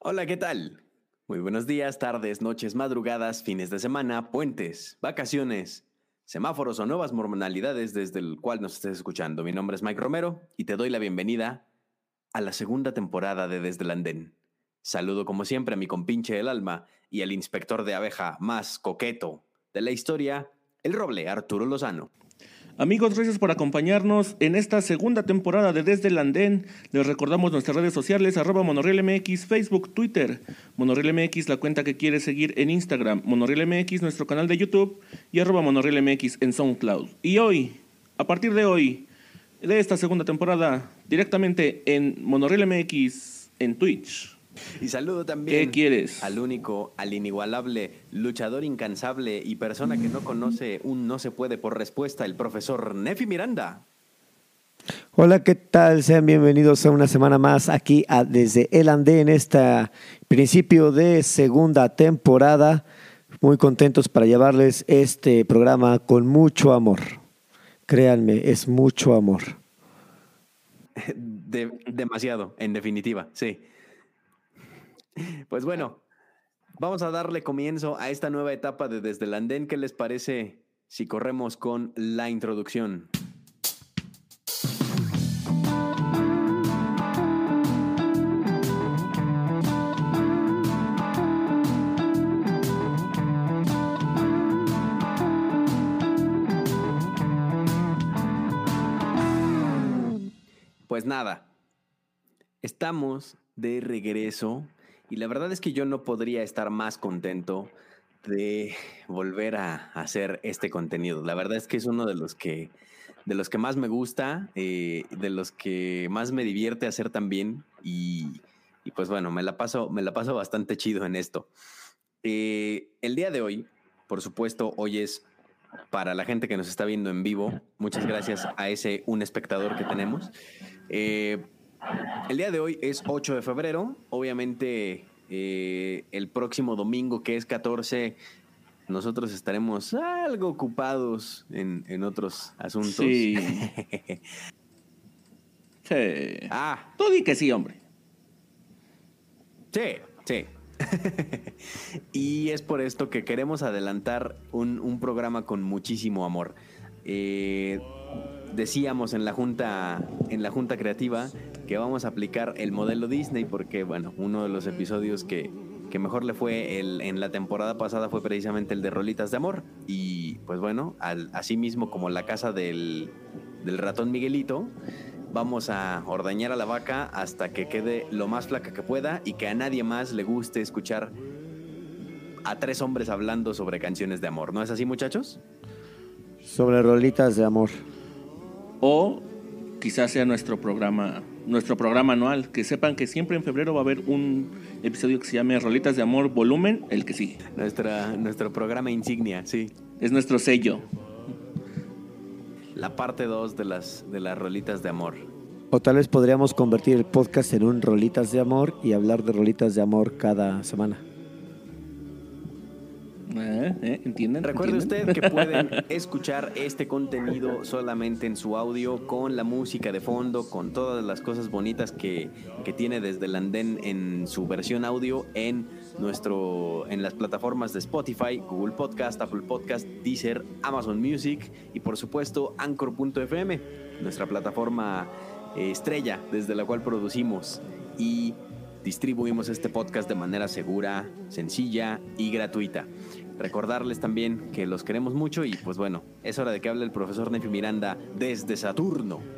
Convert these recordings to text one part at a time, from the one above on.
Hola, ¿qué tal? Muy buenos días, tardes, noches, madrugadas, fines de semana, puentes, vacaciones, semáforos o nuevas normalidades desde el cual nos estés escuchando. Mi nombre es Mike Romero y te doy la bienvenida a la segunda temporada de Desde el Andén. Saludo como siempre a mi compinche del alma y al inspector de abeja más coqueto de la historia, el roble Arturo Lozano. Amigos, gracias por acompañarnos en esta segunda temporada de Desde el Andén. Les recordamos nuestras redes sociales, arroba MX, Facebook, Twitter. MX, la cuenta que quiere seguir en Instagram. MX, nuestro canal de YouTube. Y arroba MX en SoundCloud. Y hoy, a partir de hoy, de esta segunda temporada, directamente en MX en Twitch. Y saludo también ¿Qué quieres? al único, al inigualable, luchador incansable y persona que no conoce un no se puede por respuesta, el profesor Nefi Miranda. Hola, ¿qué tal? Sean bienvenidos a una semana más aquí a Desde el Andé en este principio de segunda temporada. Muy contentos para llevarles este programa con mucho amor. Créanme, es mucho amor. De- demasiado, en definitiva, sí. Pues bueno, vamos a darle comienzo a esta nueva etapa de Desde el Andén. ¿Qué les parece si corremos con la introducción? Pues nada, estamos de regreso y la verdad es que yo no podría estar más contento de volver a hacer este contenido. La verdad es que es uno de los que de los que más me gusta, eh, de los que más me divierte hacer también y, y pues bueno, me la paso me la paso bastante chido en esto. Eh, el día de hoy, por supuesto, hoy es para la gente que nos está viendo en vivo. Muchas gracias a ese un espectador que tenemos. Eh, el día de hoy es 8 de febrero. Obviamente, eh, el próximo domingo, que es 14, nosotros estaremos algo ocupados en, en otros asuntos. Sí. Sí. ah, Tú di que sí, hombre. sí, sí. y es por esto que queremos adelantar un, un programa con muchísimo amor. Eh, decíamos en la junta en la junta creativa que vamos a aplicar el modelo Disney porque bueno uno de los episodios que, que mejor le fue el- en la temporada pasada fue precisamente el de Rolitas de Amor y pues bueno así mismo como la casa del, del ratón Miguelito vamos a ordeñar a la vaca hasta que quede lo más flaca que pueda y que a nadie más le guste escuchar a tres hombres hablando sobre canciones de amor ¿no es así muchachos? Sobre rolitas de amor. O quizás sea nuestro programa, nuestro programa anual. Que sepan que siempre en febrero va a haber un episodio que se llame Rolitas de Amor Volumen, el que sigue. Nuestra, nuestro programa insignia, sí. Es nuestro sello. La parte 2 de las, de las rolitas de amor. O tal vez podríamos convertir el podcast en un rolitas de amor y hablar de rolitas de amor cada semana. ¿Eh? ¿Eh? ¿Entienden? Recuerde ¿Entienden? usted que pueden escuchar este contenido solamente en su audio, con la música de fondo, con todas las cosas bonitas que, que tiene desde el andén en su versión audio en nuestro en las plataformas de Spotify, Google Podcast, Apple Podcast, Deezer, Amazon Music y por supuesto Anchor.fm, nuestra plataforma eh, estrella desde la cual producimos y distribuimos este podcast de manera segura, sencilla y gratuita. Recordarles también que los queremos mucho y pues bueno, es hora de que hable el profesor Nefi Miranda desde Saturno.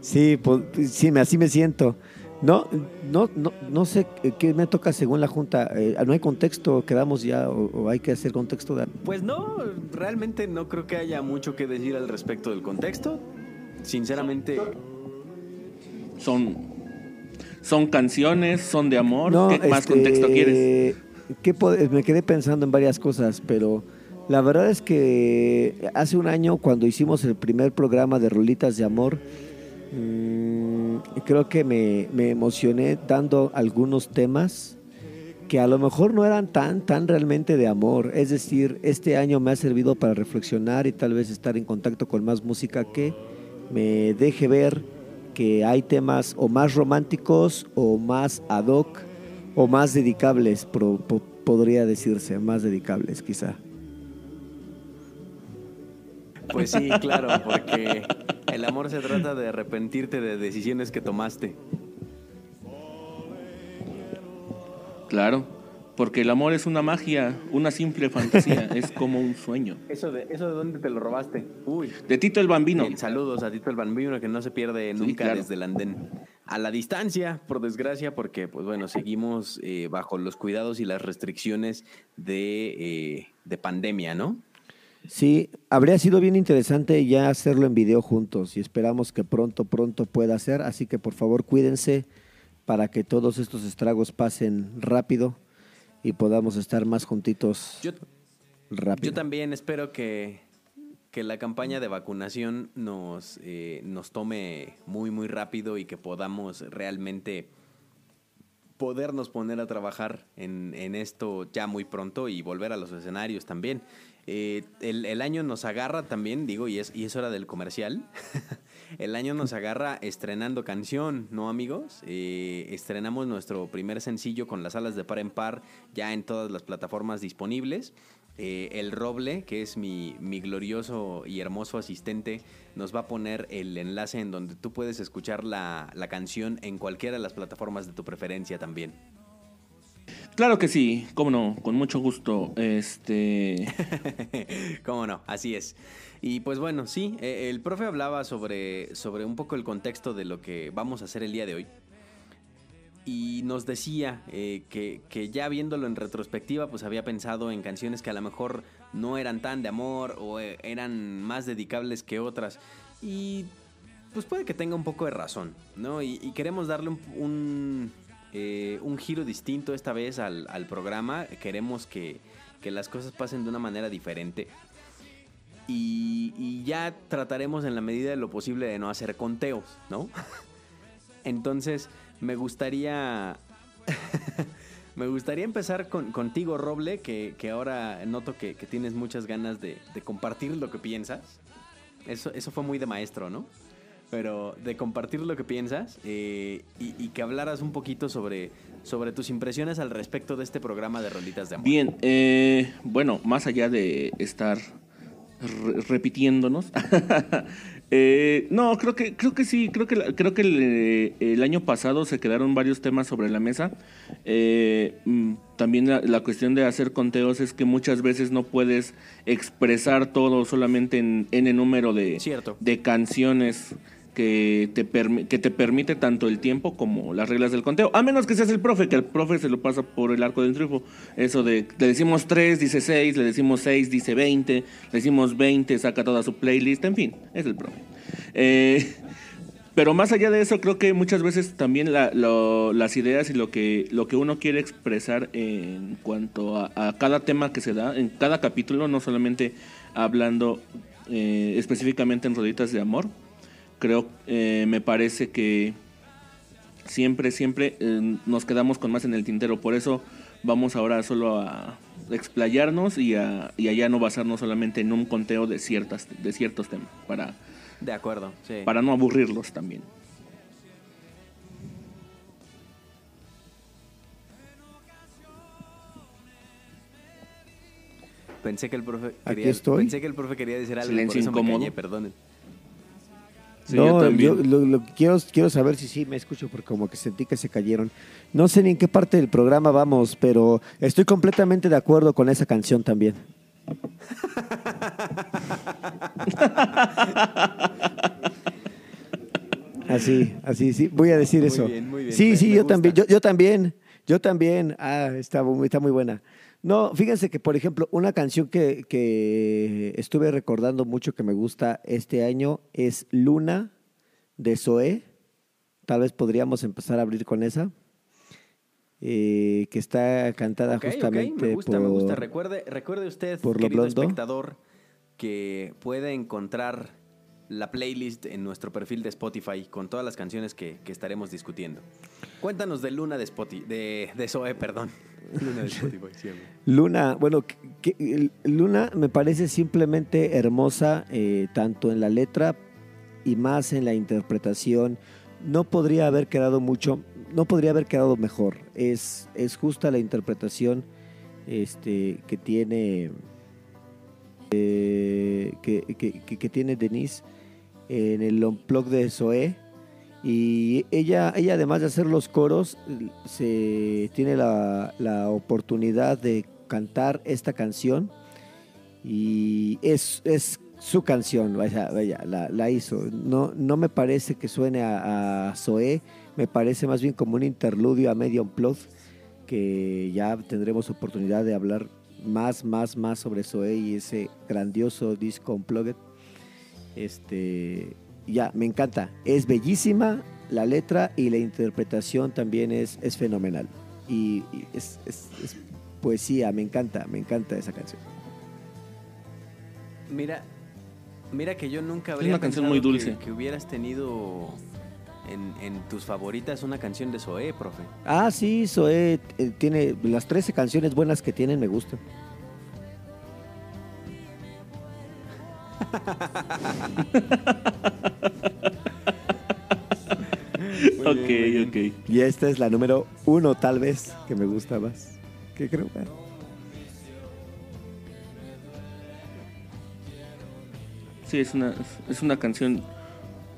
Sí, pues, sí, me- así me siento. No, no, no, no sé qué me toca según la junta. Eh, no hay contexto, quedamos ya o, o hay que hacer contexto. De... Pues no, realmente no creo que haya mucho que decir al respecto del contexto. Sinceramente, Son, son canciones, son de amor. No, ¿Qué más este, contexto quieres? ¿Qué me quedé pensando en varias cosas, pero la verdad es que hace un año cuando hicimos el primer programa de Rolitas de Amor, mm, creo que me, me emocioné dando algunos temas que a lo mejor no eran tan, tan realmente de amor. Es decir, este año me ha servido para reflexionar y tal vez estar en contacto con más música que me deje ver que hay temas o más románticos o más ad hoc o más dedicables, pro- po- podría decirse, más dedicables quizá. Pues sí, claro, porque el amor se trata de arrepentirte de decisiones que tomaste. Claro, porque el amor es una magia, una simple fantasía, es como un sueño. ¿Eso de, ¿Eso de dónde te lo robaste? Uy. De Tito el Bambino. Bien, saludos a Tito el Bambino que no se pierde Sí, nunca claro. desde el andén. A la distancia, por desgracia, porque pues bueno, seguimos eh, bajo los cuidados y las restricciones de, eh, de pandemia, ¿no? Sí, habría sido bien interesante ya hacerlo en video juntos y esperamos que pronto, pronto pueda ser. Así que por favor cuídense para que todos estos estragos pasen rápido y podamos estar más juntitos Yo, rápido. yo también espero que, que la campaña de vacunación nos, eh, nos tome muy, muy rápido y que podamos realmente podernos poner a trabajar en, en esto ya muy pronto y volver a los escenarios también. Eh, el, el año nos agarra también, digo, y es, y es hora del comercial. el año nos agarra estrenando canción, ¿no, amigos? Eh, estrenamos nuestro primer sencillo con las alas de par en par ya en todas las plataformas disponibles. Eh, el Roble, que es mi, mi glorioso y hermoso asistente, nos va a poner el enlace en donde tú puedes escuchar la, la canción en cualquiera de las plataformas de tu preferencia también. Claro que sí, cómo no, con mucho gusto. Este, ¿Cómo no? Así es. Y pues bueno, sí, eh, el profe hablaba sobre, sobre un poco el contexto de lo que vamos a hacer el día de hoy. Y nos decía eh, que, que ya viéndolo en retrospectiva, pues había pensado en canciones que a lo mejor no eran tan de amor o eh, eran más dedicables que otras. Y pues puede que tenga un poco de razón, ¿no? Y, queremos darle un, eh, un giro distinto esta vez al, programa. Queremos que, que las cosas pasen de una manera diferente. Y, y ya trataremos en la medida de lo posible de no hacer conteos, ¿no? Entonces, me gustaría. me gustaría empezar con, contigo, Roble, que, que ahora noto que, que tienes muchas ganas de, de compartir lo que piensas. Eso, eso fue muy de maestro, ¿no? Pero de compartir lo que piensas eh, y, y que hablaras un poquito sobre, sobre tus impresiones al respecto de este programa de Rolitas de Amor. bien, eh, bueno, más allá de estar re- repitiéndonos, eh, no, creo que, creo que sí, creo que, creo que el, el año pasado se quedaron varios temas sobre la mesa. Eh, mm, también la, la cuestión de hacer conteos es que muchas veces no puedes expresar todo solamente en, en el número de, Cierto. de canciones que te, que te permite tanto el tiempo como las reglas del conteo. A menos que seas el profe, que el profe se lo pasa por el arco del triunfo. Eso de, le decimos 3, dice 6, le decimos 6, dice 20, le decimos 20, saca toda su playlist, en fin, es el profe. Eh, pero más allá de eso, creo que muchas veces también las ideas y lo que, lo que uno quiere expresar en cuanto a, a cada tema que se da, en cada capítulo, no solamente hablando eh, específicamente en Roditas de Amor, creo, eh, me parece que siempre, siempre eh, nos quedamos con más en el tintero. Por eso vamos ahora solo a explayarnos y a, y a ya no basarnos solamente en un conteo de, ciertas, de ciertos temas, para, De acuerdo, sí. para no aburrirlos también. Pensé que el profe Aquí quería, estoy. Pensé que el profe quería decir algo, Silencio por eso incómodo. me callé, perdonen. Sí, yo no, también. yo lo, lo quiero, quiero saber si sí me escucho porque como que sentí que se cayeron. No sé ni en qué parte del programa vamos, pero estoy completamente de acuerdo con esa canción también. Así, así, sí, voy a decir Muy eso. bien, muy bien, Sí, me- sí, me yo gusta. también, yo, yo también, yo también. Ah, está está muy buena. No, fíjense que, por ejemplo, una canción que, que estuve recordando mucho que me gusta este año es Luna de Zoé. Tal vez podríamos empezar a abrir con esa. Eh, que está cantada justamente me gusta, por... me gusta. Recuerde, recuerde usted, por querido espectador, que puede encontrar la playlist en nuestro perfil de Spotify con todas las canciones que, que estaremos discutiendo. Cuéntanos de Luna de Spotify, de, de Zoe, perdón. Luna bueno, Luna me parece simplemente hermosa, eh, tanto en la letra y más en la interpretación. No podría haber quedado mucho. no podría haber quedado mejor. Es, es justa la interpretación este, que tiene eh, que, tiene Denise en el unplug de Zoé. Y ella, ella además de hacer los coros, se tiene la, la oportunidad de cantar esta canción y es, es su canción, vaya, la, la, hizo. No, no me parece que suene a, a Zoé, me parece más bien como un interludio a medio unplug que ya tendremos oportunidad de hablar más, más, más sobre Zoé y ese grandioso disco Unplugged. Este, ya, me encanta. Es bellísima la letra y la interpretación también es, es fenomenal. Y, es, es, poesía, me encanta, me encanta esa canción. Mira, mira que yo nunca habría es una canción muy dulce. Que, hubieras tenido en, en, tus favoritas una canción de Zoé, profe. Ah, sí, Zoé eh, tiene las 13 canciones buenas que tienen, me gustan. ok, ok. Y esta es la número uno, tal vez, que me gusta más. ¿Qué creo? Sí, es una, es una canción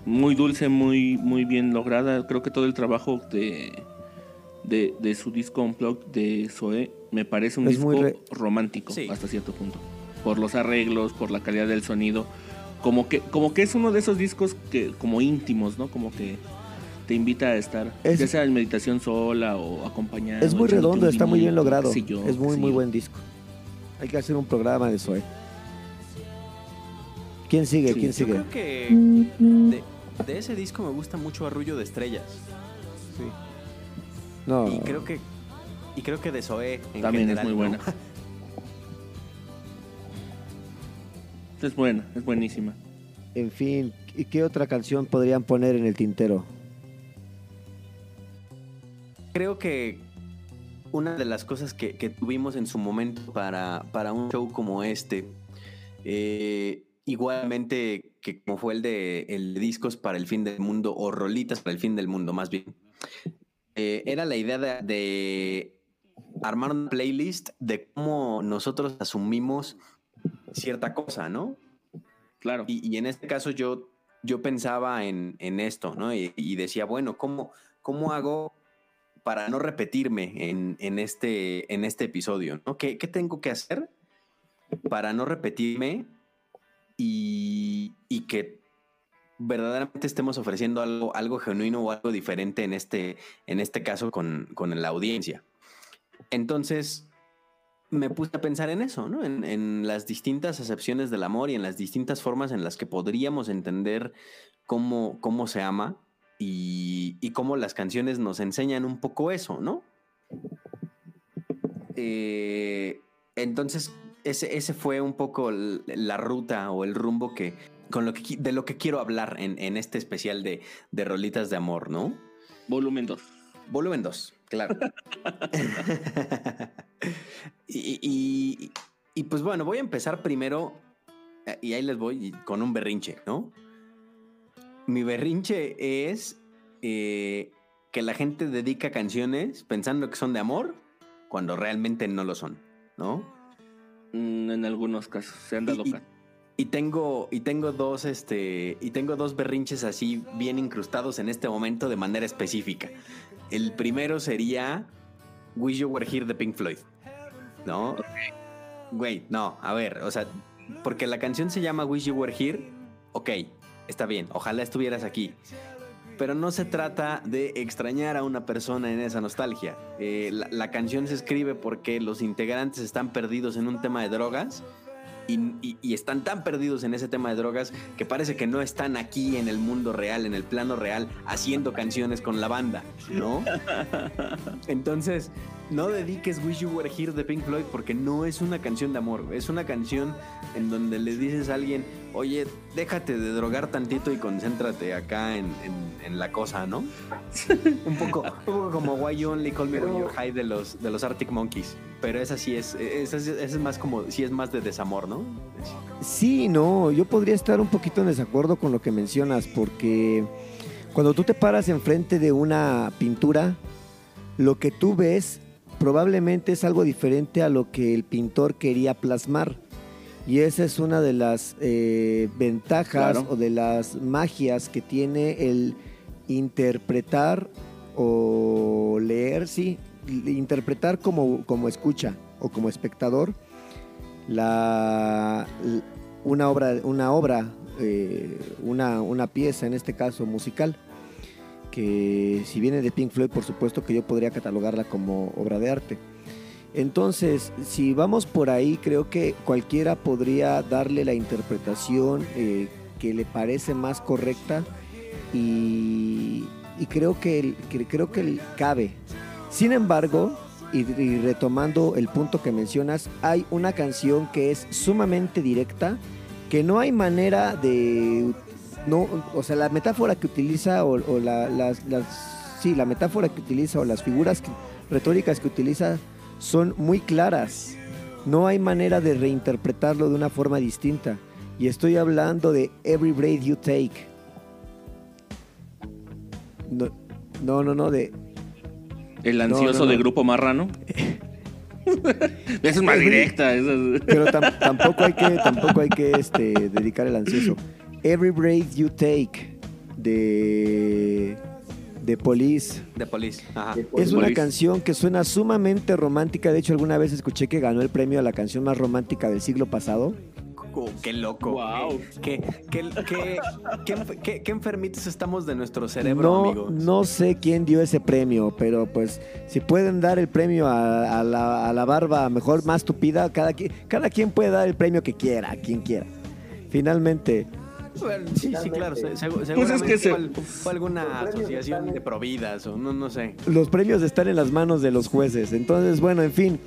muy dulce, muy, muy bien lograda. Creo que todo el trabajo de, de, su disco Unplugged de Zoe me parece un disco romántico hasta cierto punto por los arreglos, por la calidad del sonido. Como que, como que es uno de esos discos que, como íntimos, ¿no? Como que te invita a estar, ya sea en meditación sola o acompañado. Es muy redondo, está muy bien logrado. es muy, muy buen disco. Hay que hacer un programa de eso, ¿eh? ¿Quién sigue? ¿Quién sigue? Yo creo que de, ese disco me gusta mucho Arrullo de Estrellas. Sí. No. Y creo que, y creo que de Zoé en También es muy buena. Es buena, es buenísima. En fin, ¿y qué otra canción podrían poner en el tintero? Creo que una de las cosas que, tuvimos en su momento para, para un show como este, eh, igualmente que como fue el de el discos para el fin del mundo o rolitas para el fin del mundo, más bien, eh, era la idea de, de armar una playlist de cómo nosotros asumimos cierta cosa, ¿no? Claro. Y, en este caso yo, yo pensaba en, esto, ¿no? Y, decía, bueno, ¿cómo, ¿cómo hago para no repetirme en, este, en este episodio, ¿no? ¿Qué, tengo que hacer para no repetirme y, que verdaderamente estemos ofreciendo algo, algo genuino o algo diferente en este, en este caso con, con la audiencia? Entonces, me puse a pensar en eso, ¿no? En, las distintas acepciones del amor y en las distintas formas en las que podríamos entender cómo, cómo se ama y, cómo las canciones nos enseñan un poco eso, ¿no? Eh, entonces, ese, ese, fue un poco la ruta o el rumbo que, con lo que, de lo que quiero hablar en, en este especial de, de Rolitas de Amor, ¿no? Volumen 2. Volumen 2, claro. y, pues bueno, voy a empezar primero, eh, y ahí les voy con un berrinche, ¿no? Mi berrinche es eh, que la gente dedica canciones pensando que son de amor cuando realmente no lo son, ¿no? Mm, en algunos casos se han dado y, tengo, y tengo dos, este, y tengo dos berrinches así bien incrustados en este momento de manera específica. El primero sería Wish You Were Here de Pink Floyd. ¿No? Güey, no, a ver, o sea, porque la canción se llama Wish You Were Here, ok, está bien, ojalá estuvieras aquí. Pero no se trata de extrañar a una persona en esa nostalgia. Eh, la canción se escribe porque los integrantes están perdidos en un tema de drogas y, están tan perdidos en ese tema de drogas que parece que no están aquí en el mundo real, en el plano real, haciendo canciones con la banda, ¿no? Entonces, no dediques Wish You Were Here de Pink Floyd porque no es una canción de amor, es una canción en donde le dices a alguien, oye, déjate de drogar tantito y concéntrate acá en, la cosa, ¿no? un, poco, como Why You Only Call Me When You're High de los, de los Arctic Monkeys. Pero esa sí es, esa es, más como, sí es más de desamor, ¿no? Sí, no, yo podría estar un poquito en desacuerdo con lo que mencionas porque Cuando tú te paras enfrente de una pintura, lo que tú ves probablemente es algo diferente a lo que el pintor quería plasmar. Y esa es una de las eh, ventajas Claro. o de las magias que tiene el interpretar o leer, sí, interpretar como, como escucha o como espectador la, una obra, una, obra eh, una, una pieza, en este caso musical, que si viene de Pink Floyd, por supuesto que yo podría catalogarla como obra de arte. Entonces, si vamos por ahí, creo que cualquiera podría darle la interpretación eh, que le parece más correcta y, creo que, creo que el- cabe. Sin embargo, y, retomando el punto que mencionas, hay una canción que es sumamente directa, que no hay manera de no, o sea, la metáfora que utiliza o, la, las, sí, la metáfora que utiliza o las figuras retóricas que utiliza son muy claras. No hay manera de reinterpretarlo de una forma distinta. Y estoy hablando de Every Breath You Take. No, no, no, no, de El ansioso no, no. de Grupo Marrano. Esa es más directa. Pero tam- tampoco hay que, tampoco hay que este, dedicar el ansioso. Every Breath You Take de, de Police. De Police. Ajá. Es una Police. canción que suena sumamente romántica. De hecho, alguna vez escuché que ganó el premio a la canción más romántica del siglo pasado. Oh, qué loco. Guau. Qué, qué, qué, qué, enf- qué- qué enfermitos estamos de nuestro cerebro, No, amigos. no sé quién dio ese premio, pero pues si pueden dar el premio a, a la, a la barba mejor, más tupida, cada, qui- cada quien puede dar el premio que quiera, quien quiera. Finalmente, Bueno, sí, sí, claro. se- Pues es que se- fue, al- fue alguna asociación de providas o no, no sé. los premios están en las manos de los jueces. Entonces, bueno, en fin.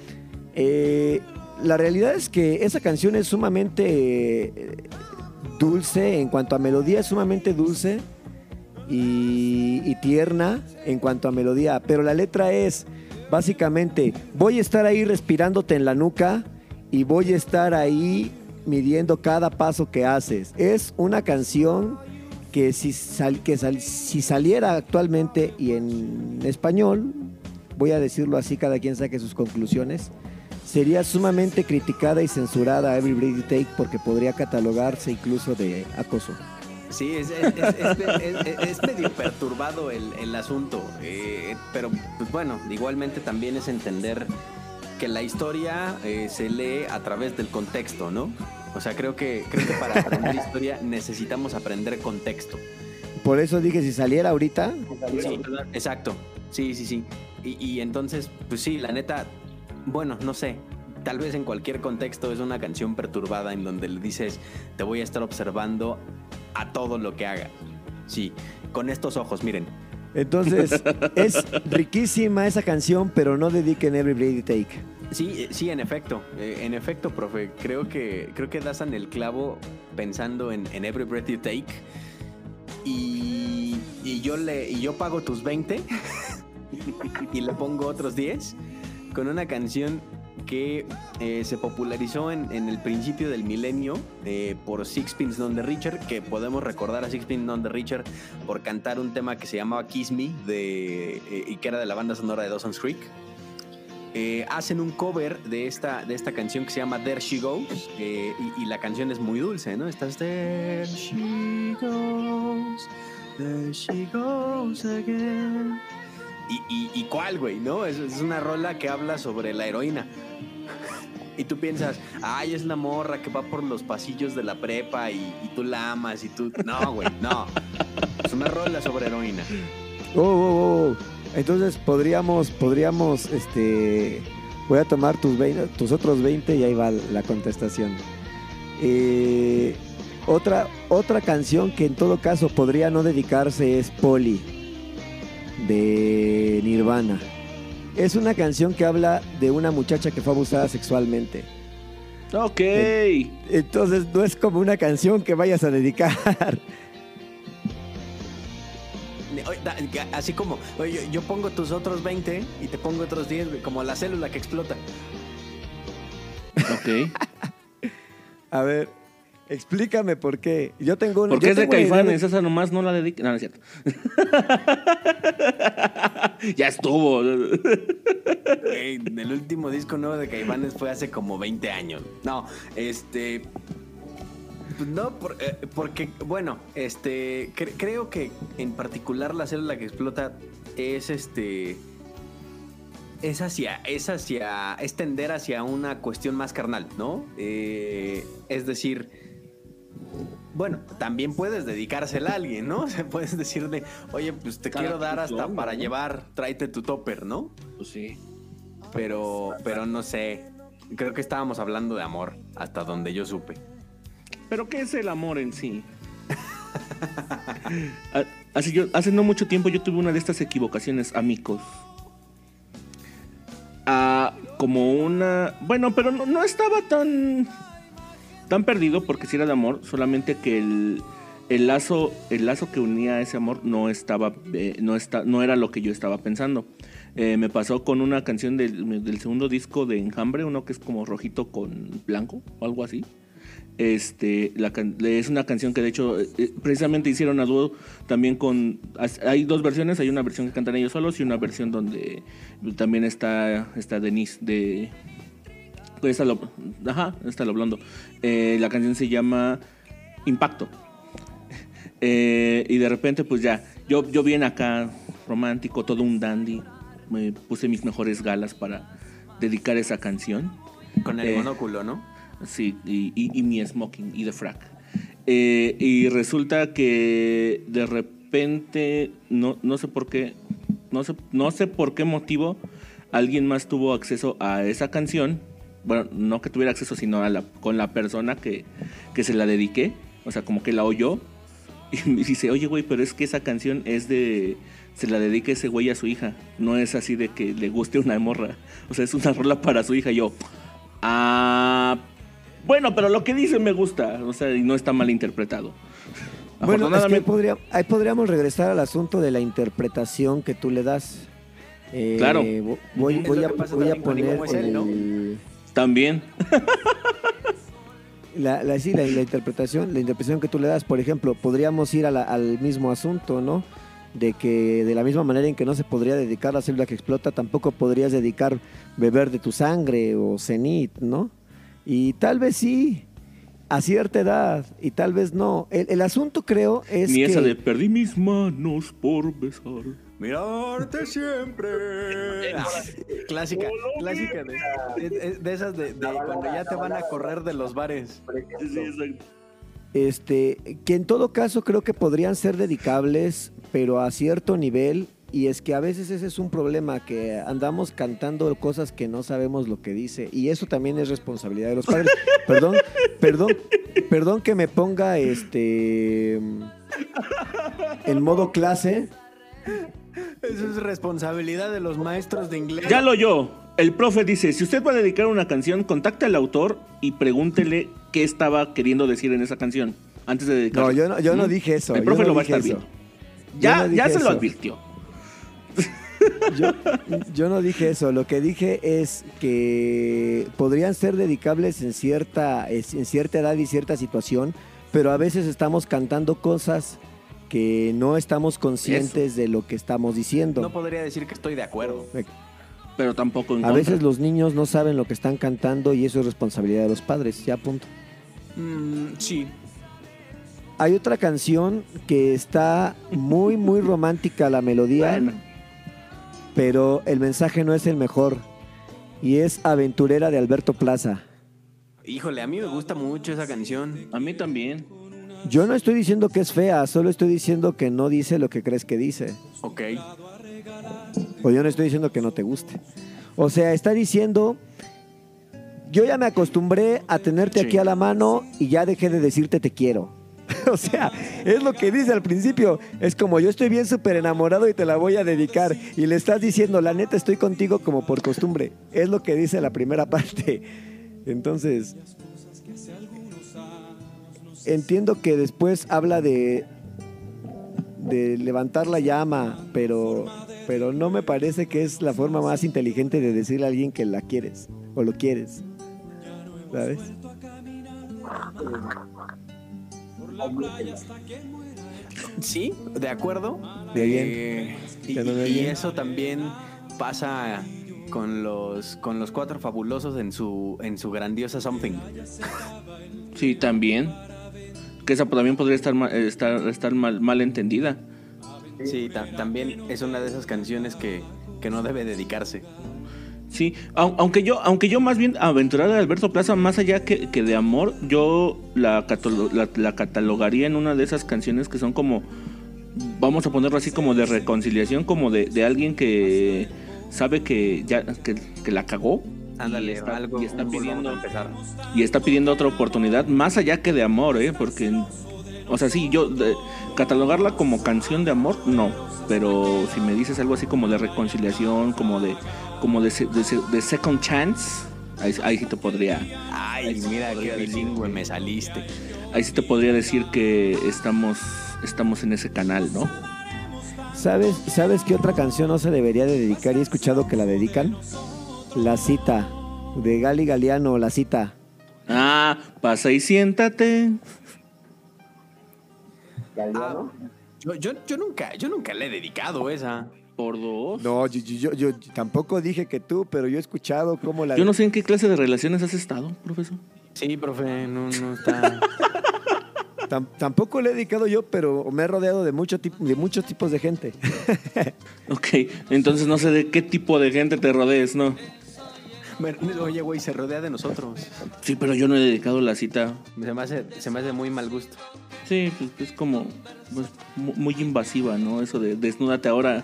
eh, la realidad es que esa canción es sumamente eh, dulce, en cuanto a melodía es sumamente dulce y, y tierna en cuanto a melodía. Pero la letra es, básicamente, voy a estar ahí respirándote en la nuca y voy a estar ahí midiendo cada paso que haces. Es una canción que si, sal- que sal- si saliera actualmente y en español, voy a decirlo así, cada quien saque sus conclusiones, sería sumamente criticada y censurada Every Breath You Take porque podría catalogarse incluso de acoso. Sí, es- es- es- es medio perturbado el, el asunto, eh, pero pues bueno, igualmente también es entender que la historia eh, se lee a través del contexto, ¿no? O sea, creo que, creo que para aprender historia necesitamos aprender contexto. Por eso dije, si saliera ahorita, Sí, exacto. Sí, sí, sí. Y, y entonces, pues sí, la neta, bueno, no sé. Tal vez en cualquier contexto es una canción perturbada en donde le dices, te voy a estar observando a todo lo que haga. Sí, con estos ojos, miren. Entonces es riquísima esa canción, pero no dediquen Every You Take. Sí, sí, en efecto. Eh, en efecto, profe. Creo que, creo que das en el clavo pensando en, en Every Breath You Take. Y, y yo le y yo pago tus 20 y le pongo otros 10 con una canción que eh, se popularizó en, el principio del milenio eh, por Sixpence None the Richer, que podemos recordar a Sixpence None the Richer por cantar un tema que se llamaba Kiss Me de, eh, y que era de la banda sonora de Dawson's Creek. Hacen un cover de esta, de esta canción que se llama There She Goes y, la canción es muy dulce, ¿no? Estás There She Goes, There She Goes Again. ¿Y, cuál, güey? ¿No? Es una rola que habla sobre la heroína. Y tú piensas, ay, es la morra que va por los pasillos de la prepa y, tú la amas y tú... No, güey, no. Es una rola sobre heroína. Oh, oh, oh. Entonces podríamos, podríamos, este, voy a tomar tus, 20 tus otros 20 y ahí va la contestación. Eh, otra, otra canción que en todo caso podría no dedicarse es Polly de Nirvana. Es una canción que habla de una muchacha que fue abusada sexualmente. Ok. Entonces no es como una canción que vayas a dedicar. Así como, oye, yo- yo pongo tus otros 20 y te pongo otros 10, güey, como la célula que explota. Ok. A ver, Explícame por qué. Yo tengo una. Porque es de Caifanes, esa nomás no la dedica. No, no es cierto. ya estuvo. Güey, el último disco nuevo de Caifanes fue hace como 20 años. No, este. pues No, por- eh, porque, bueno, este. cre- creo que en particular la célula que explota es este. Es hacia. Es hacia. Es tender hacia una cuestión más carnal, ¿no? Eh, es decir. Bueno, también puedes dedicársela a alguien, ¿no? O sea, puedes decirle, oye, pues te Cada quiero dar hasta para llevar, tráete tu topper, ¿no? Pues sí. Pero, pero no sé. Creo que estábamos hablando de amor, hasta donde yo supe. Pero ¿qué es el amor en sí? Ah, Hace, yo, hace no mucho tiempo yo tuve una de estas equivocaciones, amigos. Ah, como una... Bueno, pero no, no estaba tan... Tan perdido porque si era de amor, solamente que el, el lazo el lazo que unía a ese amor no estaba eh, no está no era lo que yo estaba pensando. Eh, me pasó con una canción del, del segundo disco de Enjambre, uno que es como rojito con blanco o algo así. Este, es una canción que de hecho eh, precisamente hicieron a dúo también con... Hay dos versiones, hay una versión que cantan ellos solos y una versión donde también está, está Denise de... Está lo, ajá, está lo blondo. Eh, la canción se llama Impacto. Eh, y de repente pues ya, yo, yo bien acá, romántico, todo un dandy, me puse mis mejores galas para dedicar esa canción. Con el Eh, monóculo, ¿no? Sí, y, y- y mi smoking y de frac. Eh, y resulta que de repente, no, no sé por qué, no sé, no sé por qué motivo, alguien más tuvo acceso a esa canción. Bueno, no que tuviera acceso, sino a la, con la persona que, que se la dediqué. O sea, como que la oyó. Y me dice, oye, güey, pero es que esa canción es de. Se la dedica ese güey a su hija. No es así de que le guste una morra. O sea, es una rola para su hija. Y yo, ah. Bueno, pero lo que dice me gusta. O sea, y no está mal interpretado. Bueno, es que podría- ahí podríamos regresar al asunto de la interpretación que tú le das. Eh, Claro. vo- Voy, voy a, voy a poner él, ¿no? el- También. la, la- sí, la, la interpretación, la interpretación que tú le das. Por ejemplo, podríamos ir a la- al mismo asunto, ¿no? De que de la misma manera en que no se podría dedicar la célula que explota, tampoco podrías dedicar beber de tu sangre o cenit, ¿no? Y tal vez sí, a cierta edad, y tal vez no. El, el asunto creo es Ni que... esa de perdí mis manos por besar. Mirarte siempre. clásica, clásica de, de- de esas de, de cuando ya te van a correr de los bares. Este, que en todo caso creo que podrían ser dedicables, pero a cierto nivel. Y es que a veces ese es un problema, que andamos cantando cosas que no sabemos lo que dice. Y eso también es responsabilidad de los padres. perdón, perdón, perdón que me ponga este en modo clase. Eso es responsabilidad de los maestros de inglés. Ya lo oyó. El profe dice, si usted va a dedicar una canción, contacte al autor y pregúntele qué estaba queriendo decir en esa canción antes de dedicarla. No, yo no, yo no ¿Mm? dije eso. El yo profe no lo va a estar eso. viendo. Yo Ya, no ya dije se lo advirtió. Yo, yo no dije eso, lo que dije es que podrían ser dedicables en cierta, en cierta edad y cierta situación, pero a veces estamos cantando cosas que no estamos conscientes de lo que estamos diciendo. No podría decir que estoy de acuerdo. Pero tampoco en a contra. veces los niños no saben lo que están cantando y eso es responsabilidad de los padres, ya punto. Mm, sí. Hay otra canción que está muy, muy romántica la melodía, Bueno, pero el mensaje no es el mejor. Y es Aventurera de Alberto Plaza. Híjole, a mí me gusta mucho esa canción. a mí también. Yo no estoy diciendo que es fea, solo estoy diciendo que no dice lo que crees que dice. Ok. O yo no estoy diciendo que no te guste. O sea, está diciendo, yo ya me acostumbré a tenerte Sí. aquí a la mano y ya dejé de decirte te quiero. o sea, es lo que dice al principio. Es como yo estoy bien súper enamorado y te la voy a dedicar. Y le estás diciendo, la neta estoy contigo como por costumbre. Es lo que dice la primera parte. Entonces, entiendo que después habla de de levantar la llama, pero pero no me parece que es la forma más inteligente de decirle a alguien que la quieres o lo quieres. ¿Sabes? Sí, de acuerdo. De bien. Eh, y, no y eso también pasa con los con los cuatro fabulosos en su en su grandiosa something. Sí, también. Que esa también podría estar, eh, estar, estar mal, mal entendida. Sí, ta- también es una de esas canciones que, que no debe dedicarse. Sí, au- aunque yo, aunque yo más bien aventurada de Alberto Plaza, más allá que, que de amor, yo la, la, la catalogaría en una de esas canciones que son como, vamos a ponerlo así, como de reconciliación, como de, de alguien que sabe que ya que, que la cagó Ándale, y está, algo y está un poco pidiendo empezar. y está pidiendo otra oportunidad, más allá que de amor, ¿eh? Porque, o sea, sí, yo de- catalogarla como canción de amor, no. Pero si me dices algo así como de reconciliación, como de, como de, se- de se- de second chance, ahí, ahí sí te podría, Ay, mira qué bilingüe me saliste. ahí sí te podría decir que estamos, estamos en ese canal, ¿no? ¿Sabes, ¿Sabes qué otra canción no se debería de dedicar y he escuchado que la dedican? La cita de Gali Galeano, La cita. Ah, pasa y siéntate. Ah, yo, yo, yo nunca, yo nunca le he dedicado esa. Por dos. No, yo, yo, yo- yo tampoco dije que tú, pero yo he escuchado cómo la... Yo no sé en qué clase de relaciones has estado, profesor. Sí, profe, no, no está. Tam- tampoco le he dedicado yo, pero me he rodeado de, mucho tip- de muchos tipos de gente. Ok, entonces no sé de qué tipo de gente te rodees, ¿no? Bueno, Oye, güey, se rodea de nosotros. Sí, pero yo no he dedicado la cita. Se me hace, se me hace muy mal gusto. Sí, pues, es como pues, mu- muy invasiva, ¿no? Eso de desnúdate ahora.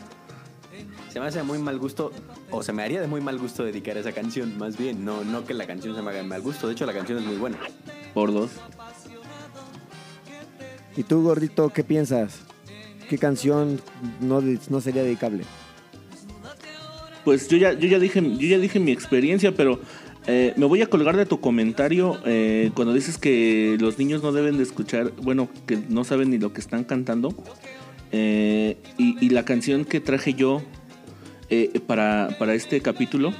Se me hace de muy mal gusto, o se me haría de muy mal gusto dedicar esa canción, más bien. No, no que la canción se me haga de mal gusto. De hecho, la canción es muy buena. Por dos. ¿Y tú, gordito, qué piensas? ¿Qué canción no, no sería dedicable? Pues yo ya, yo ya dije, yo ya dije mi experiencia, pero eh, me voy a colgar de tu comentario eh, cuando dices que los niños no deben de escuchar, bueno, que no saben ni lo que están cantando. Eh, y, y la canción que traje yo para, para este capítulo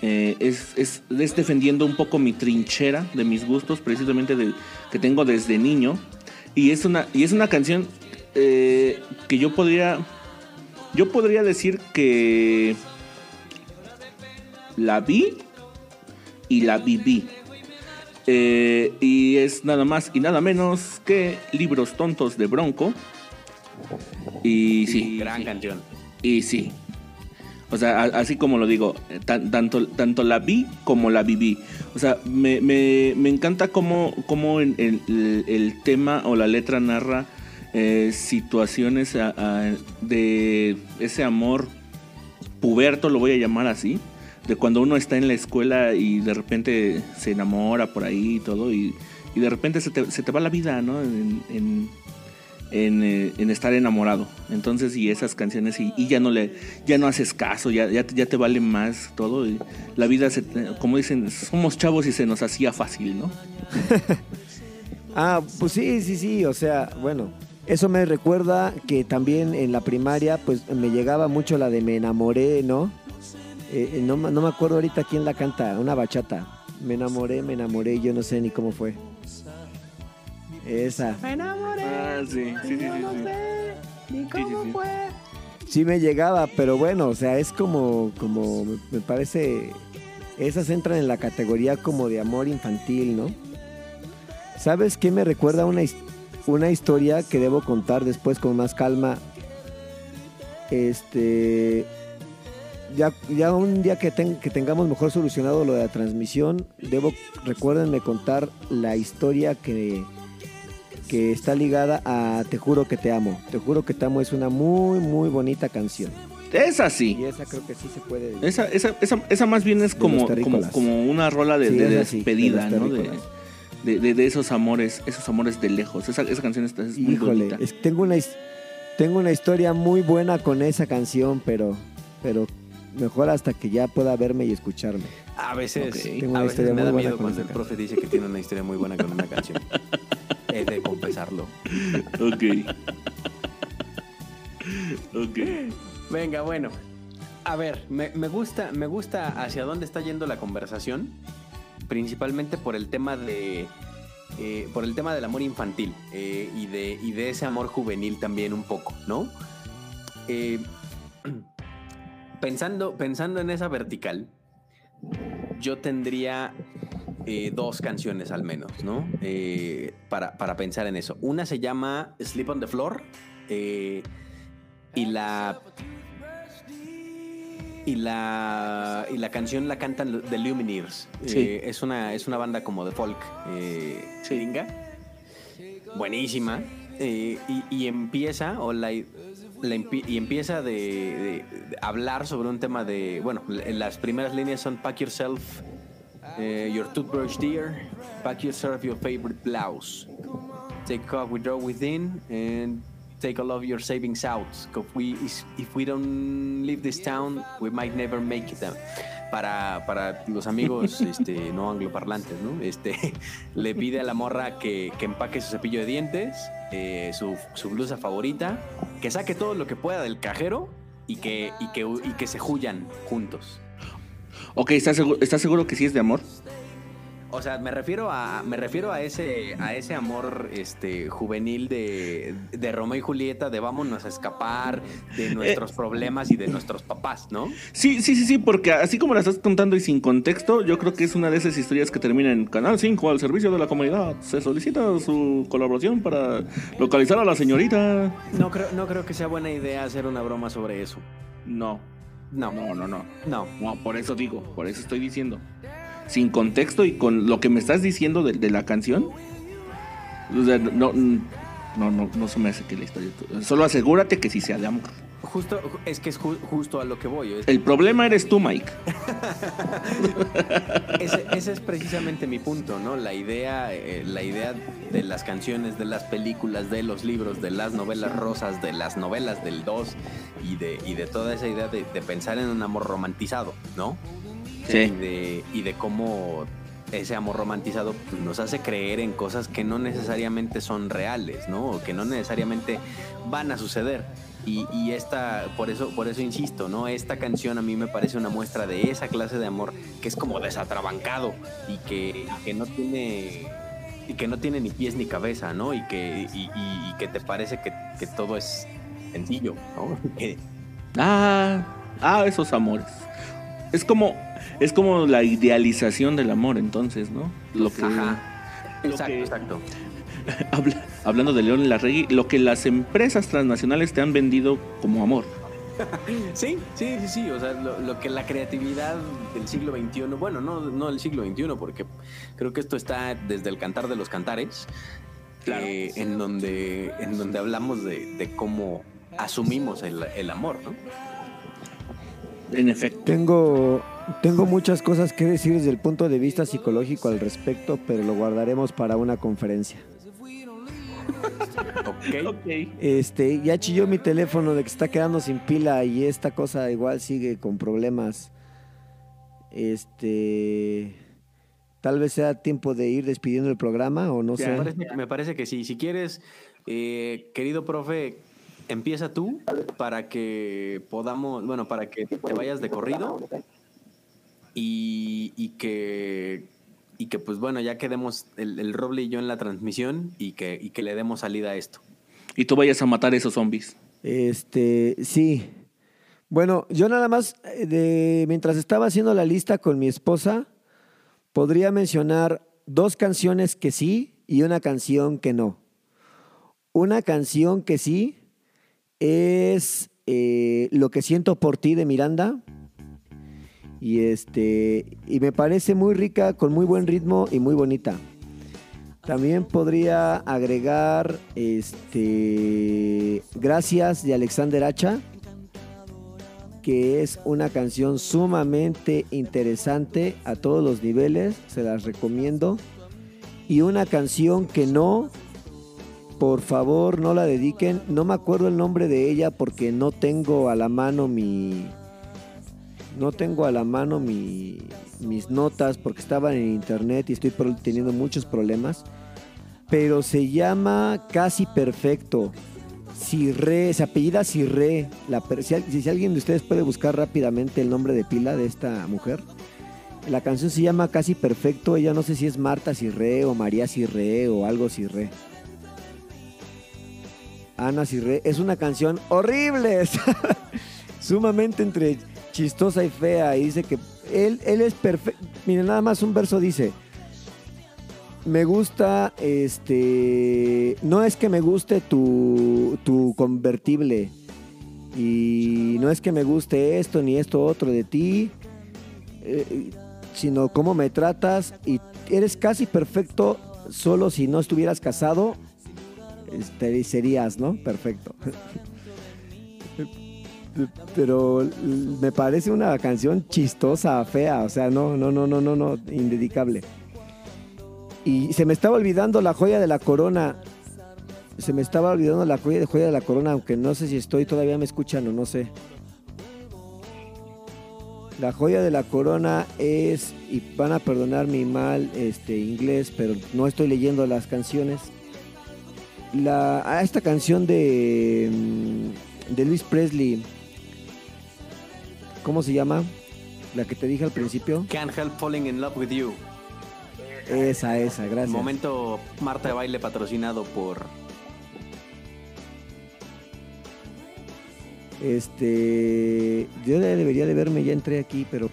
es, es, es defendiendo un poco mi trinchera de mis gustos, precisamente de, que tengo desde niño. Y es una, y es una canción que yo podría yo podría decir que la vi y la viví. Eh, y es nada más y nada menos que Libros Tontos de Bronco. Y sí, Gran canción. y sí. O sea, a- así como lo digo, eh, tan- tanto, tanto la vi como la viví. O sea, me, me- me encanta cómo, cómo el- el tema o la letra narra eh, situaciones de ese amor puberto, lo voy a llamar así. De cuando uno está en la escuela y de repente se enamora por ahí y todo. Y, y de repente se te, va la vida, ¿no? En- eh, en estar enamorado. Entonces, y esas canciones, y, ya no le, ya no haces caso, ya, ya, te- vale más todo. la vida, se, como dicen, somos chavos y se nos hacía fácil, ¿no? Ah, pues sí, sí, sí, o sea, bueno, eso me recuerda que también en la primaria, pues me llegaba mucho la de Me enamoré, ¿no? Eh, eh, no, no me acuerdo ahorita quién la canta, una bachata. Me enamoré, me enamoré, yo no sé ni cómo fue. Esa. Ah, sí, sí, sí, sí. sí. Sí, sí, sí. Sí me llegaba, pero bueno, o sea, es como, como, me- me parece, esas entran en la categoría como de amor infantil, ¿no? ¿Sabes qué me recuerda una, his- una historia que debo contar después con más calma? Este, ya, ya un día que, ten- que tengamos mejor solucionado lo de la transmisión, debo, recuérdenme contar la historia que, que está ligada a Te juro que te amo. Te juro que te amo es una muy, muy bonita canción. Esa sí. Y esa creo que sí se puede. Esa, esa, esa, esa más bien es como, como, una rola de, Sí, de esa sí, de despedida, ¿no? De. De, de- de esos amores, esos amores de lejos. Esa, esa canción está, es muy Híjole, bonita. es- tengo, una, tengo una historia muy buena con esa canción, pero, pero mejor hasta que ya pueda verme y escucharme. A veces. Tengo una a veces historia me muy da buena miedo con cuando esa el profe dice que tiene una historia muy buena con una canción. He de confesarlo. Ok. ok. Venga, bueno. A ver, me, me gusta, me gusta hacia dónde está yendo la conversación. Principalmente por el tema de eh, por el tema del amor infantil eh, y, de, y de ese amor juvenil también un poco, ¿no? Eh, pensando, pensando en esa vertical, yo tendría dos canciones al menos, ¿no? Para, para pensar en eso. Una se llama Sleep on the Floor y la y la y la canción la cantan The Lumineers. Sí. Eh, es una es una banda como de folk eh, buenísima. Eh, y, y empieza o la, y empieza de, de- de hablar sobre un tema de bueno las primeras líneas son pack yourself eh, your toothbrush dear. Pack yourself your favorite blouse. Take a withdraw within and take all of your savings out. 'Cause we, if we don't leave this town, we might never make it. Para, para los amigos este, no angloparlantes, ¿no? Este, le pide a la morra que, que empaque su cepillo de dientes, eh, su, su blusa favorita, que saque todo lo que pueda del cajero y que, y que, y que se huyan juntos. Ok, ¿estás seguro, ¿estás seguro que sí es de amor? O sea, me refiero a, me refiero a ese, a ese amor este, juvenil de, de Romeo y Julieta, de vámonos a escapar de nuestros problemas y de nuestros papás, ¿no? Sí, sí, sí, sí, porque así como la estás contando y sin contexto, yo creo que es una de esas historias que termina en Canal 5 al servicio de la comunidad. Se solicita su colaboración para localizar a la señorita. No creo, no creo que sea buena idea hacer una broma sobre eso. No, No, no, no, no. no. No, por eso digo, por eso estoy diciendo. Sin contexto y con lo que me estás diciendo de, de la canción, o sea, no, no, no, no se me hace que la historia. Solo asegúrate que sí sea de amor. Justo, es que es ju- justo a lo que voy. es- El problema eres tú, Mike. Ese, ese es precisamente mi punto, ¿no? La idea, eh, la idea de las canciones, de las películas, de los libros, de las novelas rosas, de las novelas del 2 y de, y de toda esa idea de, de pensar en un amor romantizado, ¿no? Y de, y de cómo ese amor romantizado pues, nos hace creer en cosas que no necesariamente son reales, ¿no? O que no necesariamente van a suceder. Y, y esta, por eso, por eso insisto, ¿no? Esta canción a mí me parece una muestra de esa clase de amor que es como desatrabancado y que, y que no tiene y que no tiene ni pies ni cabeza, ¿no? Y que, y, que te parece que, que todo es sencillo, ¿no? Ah, ah, esos amores. Es como, es como la idealización del amor, entonces, ¿no? Lo que, Ajá. lo Exacto, que- exacto. habla- hablando de León Larregui, lo que las empresas transnacionales te han vendido como amor. Sí, sí, sí, sí. O sea, lo, lo que la creatividad del siglo XXI, bueno, no, no del siglo XXI, porque creo que esto está desde el cantar de los cantares, Claro. eh, en, donde, en donde hablamos de, de cómo asumimos el, el amor, ¿no? En efecto. Tengo, tengo muchas cosas que decir desde el punto de vista psicológico al respecto, pero lo guardaremos para una conferencia. Ok. Ok. Este, ya chilló mi teléfono de que está quedando sin pila y esta cosa igual sigue con problemas. Este, tal vez sea tiempo de ir despidiendo el programa o no sé. parece, me parece que sí. Si quieres, eh, querido profe, empieza tú para que podamos, bueno, para que te vayas de corrido y, y que y que pues bueno, ya quedemos el, el Roble y yo en la transmisión y que, y que le demos salida a esto. Y tú vayas a matar esos zombies. Este, sí. Bueno, yo nada más, de, mientras estaba haciendo la lista con mi esposa, podría mencionar dos canciones que sí y una canción que no. Una canción que sí es eh, Lo que siento por ti de Miranda. Y este, y me parece muy rica, con muy buen ritmo y muy bonita. También podría agregar este Gracias de Alexander Hacha, que es una canción sumamente interesante a todos los niveles, se las recomiendo. Y una canción que no, por favor, no la dediquen. No me acuerdo el nombre de ella porque no tengo a la mano mi no tengo a la mano mi- mis notas porque estaban en internet y estoy teniendo muchos problemas. Pero se llama Casi Perfecto. Cirré, se apellida Cirré. La si, si alguien de ustedes puede buscar rápidamente el nombre de pila de esta mujer. La canción se llama Casi Perfecto. Ella no sé si es Marta Cirre o María Cirre o algo Cirre. Ana Cirre. Es una canción horrible. Sumamente entre chistosa y fea. Y dice que él, él es perfecto. Miren, nada más un verso dice. Me gusta, este... No es que me guste tu, tu convertible. Y no es que me guste esto ni esto otro de ti. Eh, sino cómo me tratas y eres casi perfecto solo si no estuvieras casado, serías, ¿no? Perfecto. Pero me parece una canción chistosa, fea, o sea, no, no, no, no, no, no, indedicable. Y se me estaba olvidando la joya de la corona. Se me estaba olvidando la joya de, joya de la corona, aunque no sé si estoy, todavía me escuchan o no sé. La joya de la corona es, y van a perdonar mi mal este, inglés, pero no estoy leyendo las canciones. La, a esta canción de, mm, de Luis Presley, ¿cómo se llama? La que te dije al principio. Can't Help Falling in Love with You. Esa, esa, gracias. Momento Marta de baile patrocinado por Este, yo debería de verme, ya entré aquí, pero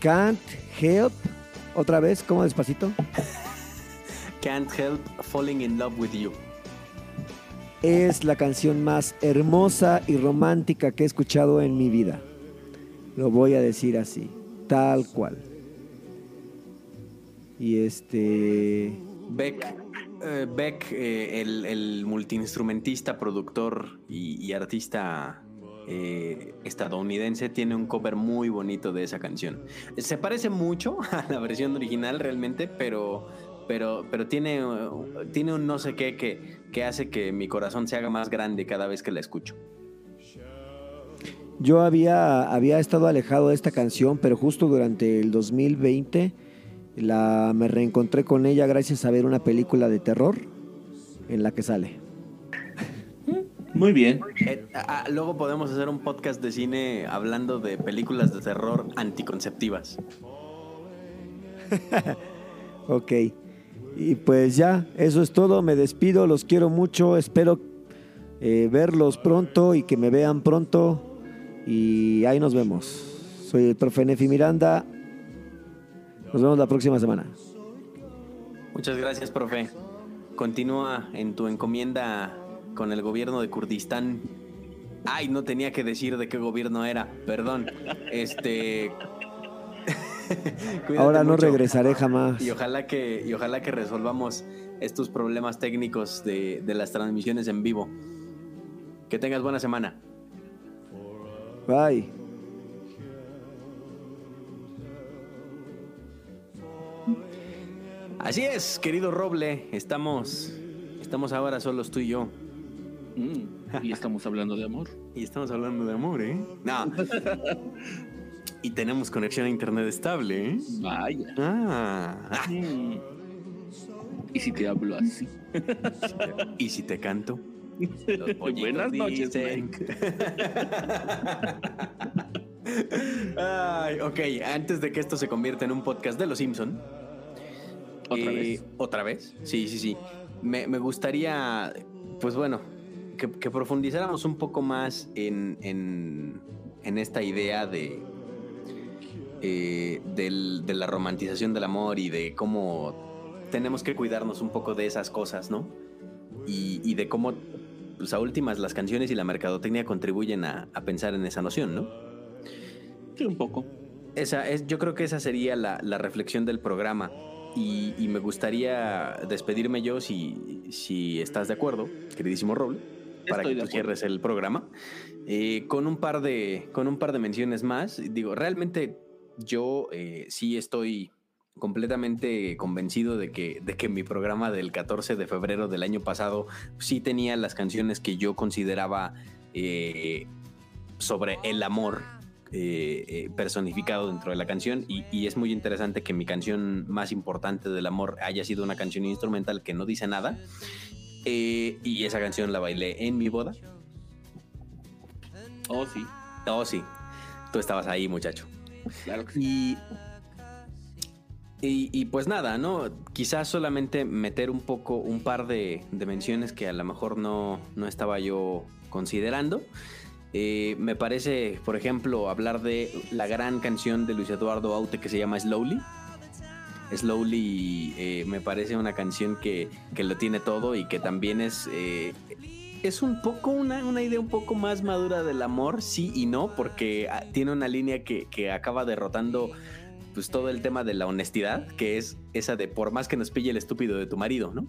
Can't Help, otra vez, ¿cómo despacito? Can't Help Falling in Love with You. Es la canción más hermosa y romántica que he escuchado en mi vida. Lo voy a decir así, tal cual. Y este... Beck, eh, Beck eh, el, multiinstrumentista, productor y, y artista eh, estadounidense tiene un cover muy bonito de esa canción. Se parece mucho a la versión original realmente, pero, pero, pero tiene, tiene un no sé qué que, que hace que mi corazón se haga más grande cada vez que la escucho. Yo había, había estado alejado de esta canción, pero justo durante el 2020 la, me reencontré con ella gracias a ver una película de terror en la que sale. Muy bien. Eh, ah, luego podemos hacer un podcast de cine hablando de películas de terror anticonceptivas. ok. Y pues ya, eso es todo. Me despido, los quiero mucho. Espero eh, verlos pronto y que me vean pronto. Y ahí nos vemos. Soy el profe Nefi Miranda. Nos vemos la próxima semana. Muchas gracias, profe. Continúa en tu encomienda con el gobierno de Kurdistán. Ay, no tenía que decir de qué gobierno era, perdón. Este. Ahora no regresaré jamás. Y ojalá que, y ojalá que resolvamos estos problemas técnicos de, de las transmisiones en vivo. Que tengas buena semana. Bye. Así es, querido Roble, estamos, estamos ahora solos tú y yo. Mm, y estamos hablando de amor. Y estamos hablando de amor, ¿eh? No. y tenemos conexión a internet estable, ¿eh? Vaya. Ah. ¿Y si te hablo así? ¿Y si te canto? Buenas noches, Ay, ok, antes de que esto se convierta en un podcast de Los Simpson. ¿Otra eh, vez? ¿Otra vez? Sí, sí, sí. Me, me gustaría, pues bueno, que, que, profundizáramos un poco más en, en, en esta idea de, eh, del, de la romantización del amor y de cómo tenemos que cuidarnos un poco de esas cosas, ¿no? Y, y de cómo, pues a últimas, las canciones y la mercadotecnia contribuyen a, a pensar en esa noción, ¿no? Sí, un poco. Esa es, yo creo que esa sería la, la reflexión del programa. Y, y, me gustaría despedirme yo, si, si estás de acuerdo, queridísimo Roble, para Estoy que tú cierres el programa, eh, con, un par de, con un par de menciones más. Digo, realmente yo eh, sí estoy completamente convencido de que, de que mi programa del 14 de febrero del año pasado sí tenía las canciones que yo consideraba eh, sobre el amor eh, eh, personificado dentro de la canción y, y, es muy interesante que mi canción más importante del amor haya sido una canción instrumental que no dice nada eh, y esa canción la bailé en mi boda. Oh, sí. Oh, sí. Tú estabas ahí, muchacho. Y Y, pues nada, ¿no? Quizás solamente meter un poco, un par de, menciones que a lo mejor no, no estaba yo considerando. Eh, me parece, por ejemplo, hablar de la gran canción de Luis Eduardo Aute que se llama Slowly. Slowly eh, me parece una canción que, que, lo tiene todo y que también es, eh, es un poco una, una, idea un poco más madura del amor, sí y no, porque ah, tiene una línea que, que acaba derrotando pues todo el tema de la honestidad, que es esa de por más que nos pille el estúpido de tu marido, ¿no?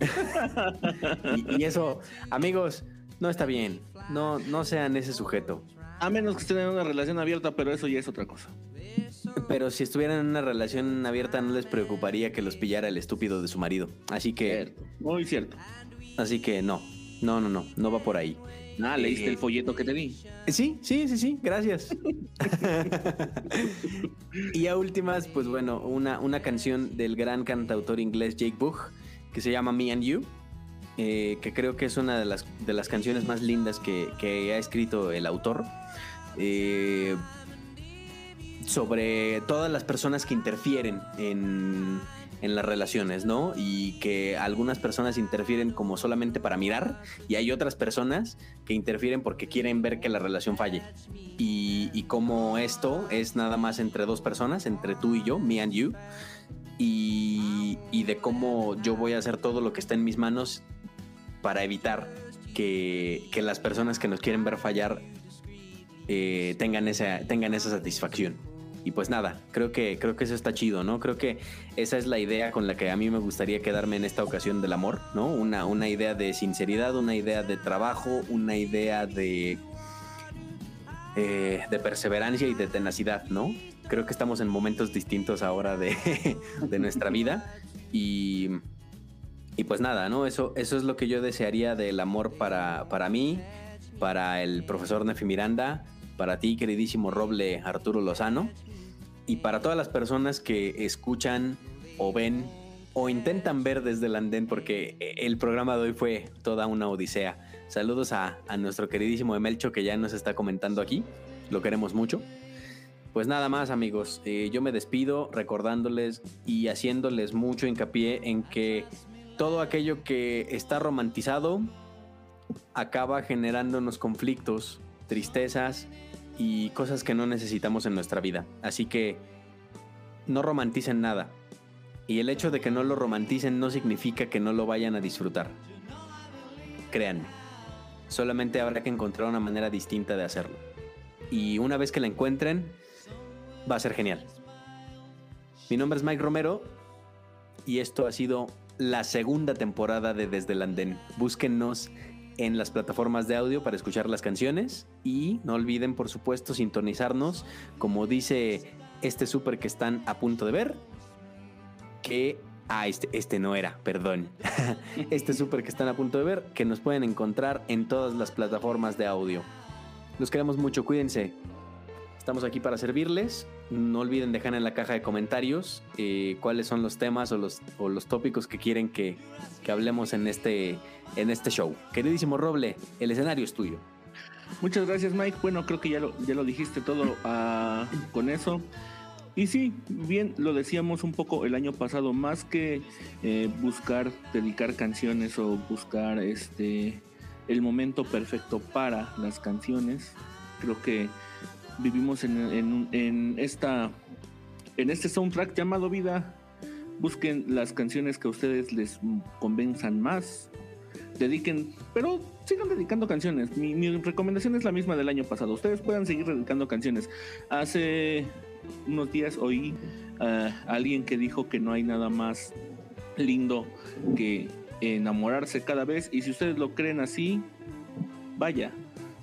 y, eso, amigos, no está bien. No, no sean ese sujeto. A menos que estén en una relación abierta, pero eso ya es otra cosa. Pero si estuvieran en una relación abierta, no les preocuparía que los pillara el estúpido de su marido. Así que. muy cierto. Así que no. No, no, no. No va por ahí. Ah, leíste el folleto que te di. Sí, sí, sí, sí, gracias. y a últimas, pues bueno, una, una canción del gran cantautor inglés Jake Bugg que se llama Me and You, eh, que creo que es una de las, de las canciones más lindas que, que ha escrito el autor. Eh, sobre todas las personas que interfieren en en las relaciones, ¿no? Y que algunas personas interfieren como solamente para mirar y hay otras personas que interfieren porque quieren ver que la relación falle. Y, y como esto es nada más entre dos personas, entre tú y yo, me and you, y, y de cómo yo voy a hacer todo lo que está en mis manos para evitar que, que las personas que nos quieren ver fallar eh, tengan, esa, tengan esa satisfacción. Y pues nada, creo que, creo que eso está chido, ¿no? Creo que esa es la idea con la que a mí me gustaría quedarme en esta ocasión del amor, ¿no? Una, una idea de sinceridad, una idea de trabajo, una idea de, eh, de perseverancia y de tenacidad, ¿no? Creo que estamos en momentos distintos ahora de, nuestra vida y, y, pues nada, ¿no? Eso, eso es lo que yo desearía del amor para, para mí, para el profesor Nefi Miranda, para ti, queridísimo Roble Arturo Lozano, y para todas las personas que escuchan o ven o intentan ver desde el andén, porque el programa de hoy fue toda una odisea. Saludos a, nuestro queridísimo Emelcho que ya nos está comentando aquí, lo queremos mucho. Pues nada más amigos, eh, yo me despido recordándoles y haciéndoles mucho hincapié en que todo aquello que está romantizado acaba generándonos conflictos, tristezas y cosas que no necesitamos en nuestra vida. Así que no romanticen nada. Y el hecho de que no lo romanticen no significa que no lo vayan a disfrutar. Créanme. Solamente habrá que encontrar una manera distinta de hacerlo. Y una vez que la encuentren, va a ser genial. Mi nombre es Mike Romero y esto ha sido la segunda temporada de Desde el Andén. Búsquennos en las plataformas de audio para escuchar las canciones. Y no olviden por supuesto sintonizarnos como dice este súper que están a punto de ver que ah este, este no era perdón. Este súper que están a punto de ver que nos pueden encontrar en todas las plataformas de audio. Los queremos mucho cuídense. Estamos aquí para servirles. No olviden dejar en la caja de comentarios eh, cuáles son los temas o los, o los tópicos que quieren que, que, hablemos en este, en este show. Queridísimo Roble, el escenario es tuyo. Muchas gracias Mike. Bueno, creo que ya lo, ya lo dijiste todo uh, con eso. Y sí, bien, lo decíamos un poco el año pasado, más que eh, buscar dedicar canciones o buscar este el momento perfecto para las canciones, creo que vivimos en, esta, en este soundtrack llamado vida. Busquen las canciones que a ustedes les convenzan más. Dediquen, pero sigan dedicando canciones. Mi, recomendación es la misma del año pasado. Ustedes puedan seguir dedicando canciones. Hace unos días oí a alguien que dijo que no hay nada más lindo que enamorarse cada vez. Y si ustedes lo creen así, vaya,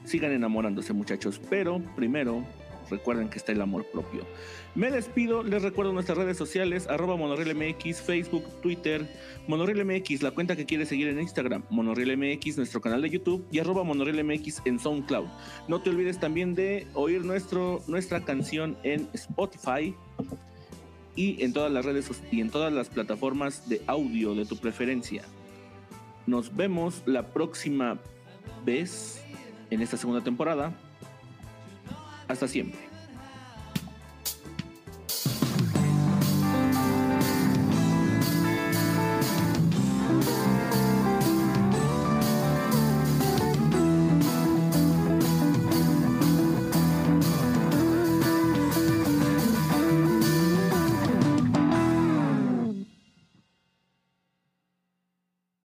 Sigan enamorándose muchachos, pero primero recuerden que está el amor propio. Me despido, les recuerdo nuestras redes sociales, arroba MX, Facebook, Twitter, MX, la cuenta que quiere seguir en Instagram, MX, nuestro canal de YouTube y arroba MX en SoundCloud. No te olvides también de oír nuestro, nuestra canción en Spotify y en todas las redes y en todas las plataformas de audio de tu preferencia. Nos vemos la próxima vez en esta segunda temporada. Hasta siempre.